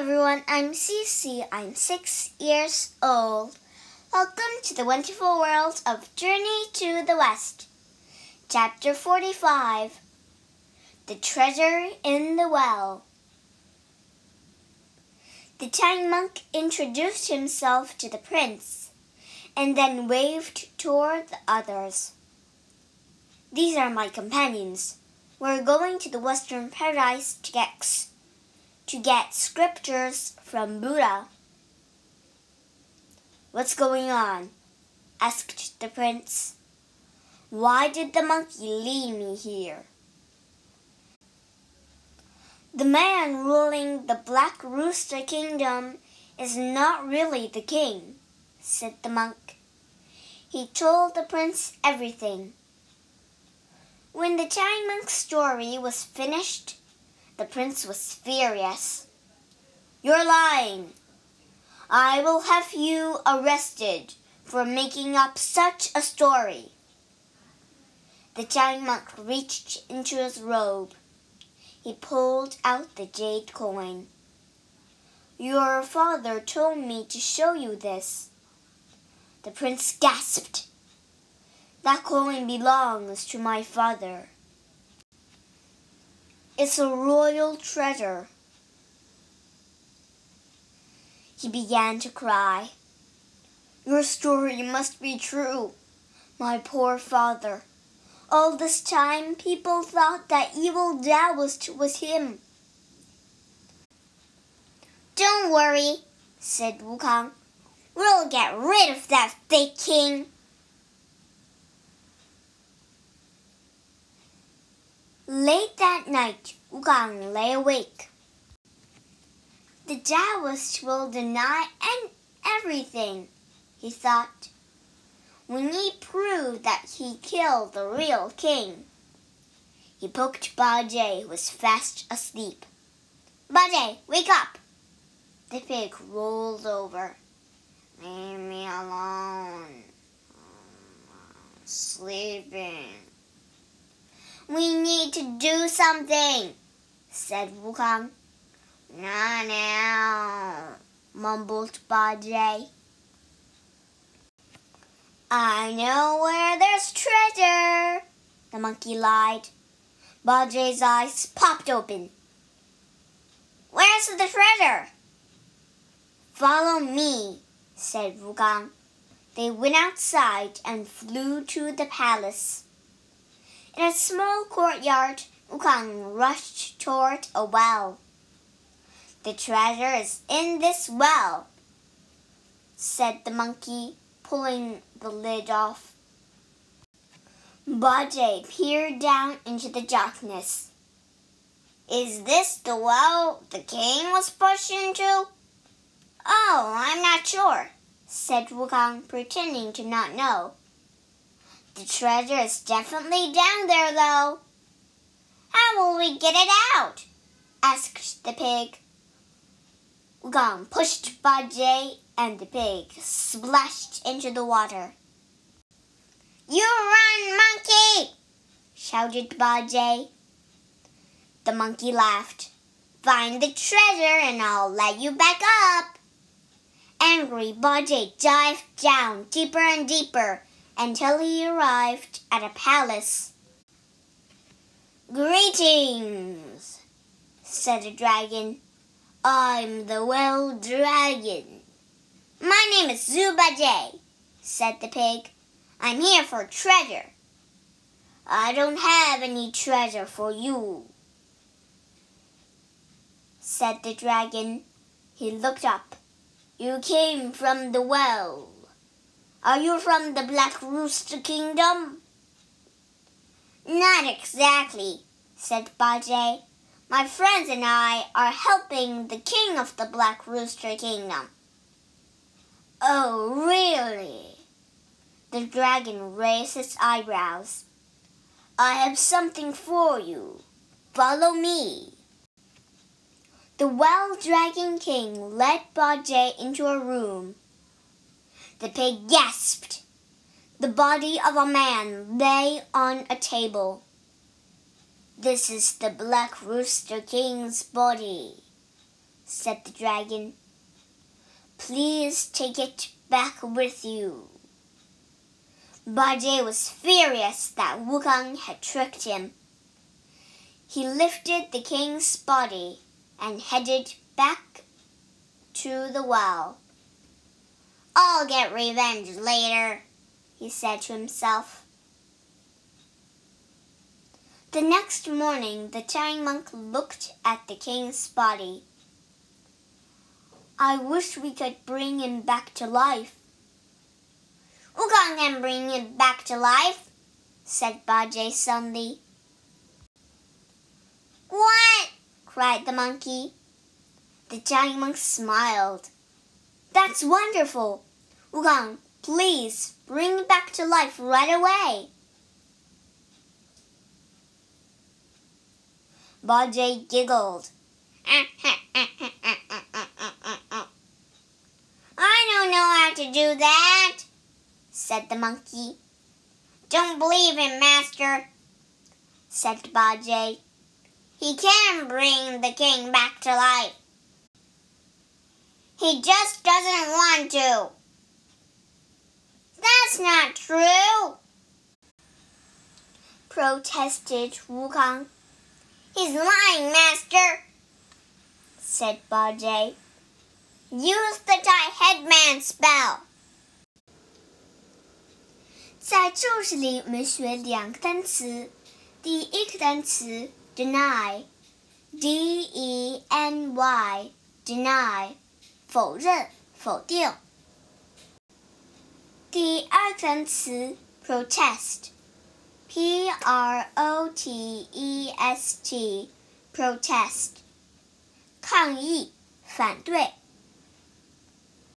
everyone, I'm Cece. I'm six years old. Welcome to the wonderful world of Journey to the West. Chapter 45 The Treasure in the Well. The tiny monk introduced himself to the prince and then waved toward the others. These are my companions. We're going to the Western Paradise to get to get scriptures from Buddha. What's going on? asked the prince. Why did the monkey lead me here? The man ruling the Black Rooster Kingdom is not really the king, said the monk. He told the prince everything. When the Tang monk's story was finished, the prince was furious. You're lying. I will have you arrested for making up such a story. The giant monk reached into his robe. He pulled out the jade coin. Your father told me to show you this. The prince gasped. That coin belongs to my father. It's a royal treasure. He began to cry. Your story must be true, my poor father. All this time, people thought that evil Taoist was him. Don't worry, said Wukong. We'll get rid of that fake king. Late that night, Wukong lay awake. The Taoist will deny and everything, he thought. We need prove that he killed the real king. He poked Bajie, who was fast asleep. Bajie, wake up! The pig rolled over. Leave me alone. I'm sleeping. We need to do something, said Wukong. Not now, mumbled Bajie. I know where there's treasure, the monkey lied. Bajie's eyes popped open. Where's the treasure? Follow me, said Wukong. They went outside and flew to the palace. In a small courtyard, Wukong rushed toward a well. The treasure is in this well, said the monkey, pulling the lid off. Bajie peered down into the darkness. Is this the well the king was pushed into? Oh, I'm not sure, said Wukong, pretending to not know. The treasure is definitely down there, though. How will we get it out? asked the pig. Wukong pushed Bajie and the pig splashed into the water. You run, monkey! shouted Bajie. The monkey laughed. Find the treasure and I'll let you back up. Angry Bajie dived down deeper and deeper until he arrived at a palace. Greetings, said the dragon. I'm the well dragon. My name is Zhu Bajie, said the pig. I'm here for treasure. I don't have any treasure for you, said the dragon. He looked up. You came from the well. Are you from the Black Rooster Kingdom? Not exactly, said Bajie. My friends and I are helping the king of the Black Rooster Kingdom. Oh, really? The dragon raised its eyebrows. I have something for you. Follow me. The Well Dragon King led Bajie into a room the pig gasped. The body of a man lay on a table. This is the Black Rooster King's body, said the dragon. Please take it back with you. Bajie was furious that Wukong had tricked him. He lifted the king's body and headed back to the well. I'll get revenge later, he said to himself. The next morning, the giant monk looked at the king's body. I wish we could bring him back to life. Wukong can bring him back to life, said Bajie suddenly. What? cried the monkey. The giant monk smiled. That's wonderful. Wukong, please bring him back to life right away. Bajie giggled. I don't know how to do that, said the monkey. Don't believe him, master, said Bajie. He can bring the king back to life. He just doesn't want to. That's not true, protested Wukong. He's lying, master, said Bajie. Use the tight headband spell. 在注释里，我们学两个单词。第一个单词 deny. D E N Y deny. 否认、否定。第二个单词 protest。P R O T E S T protest 抗议反对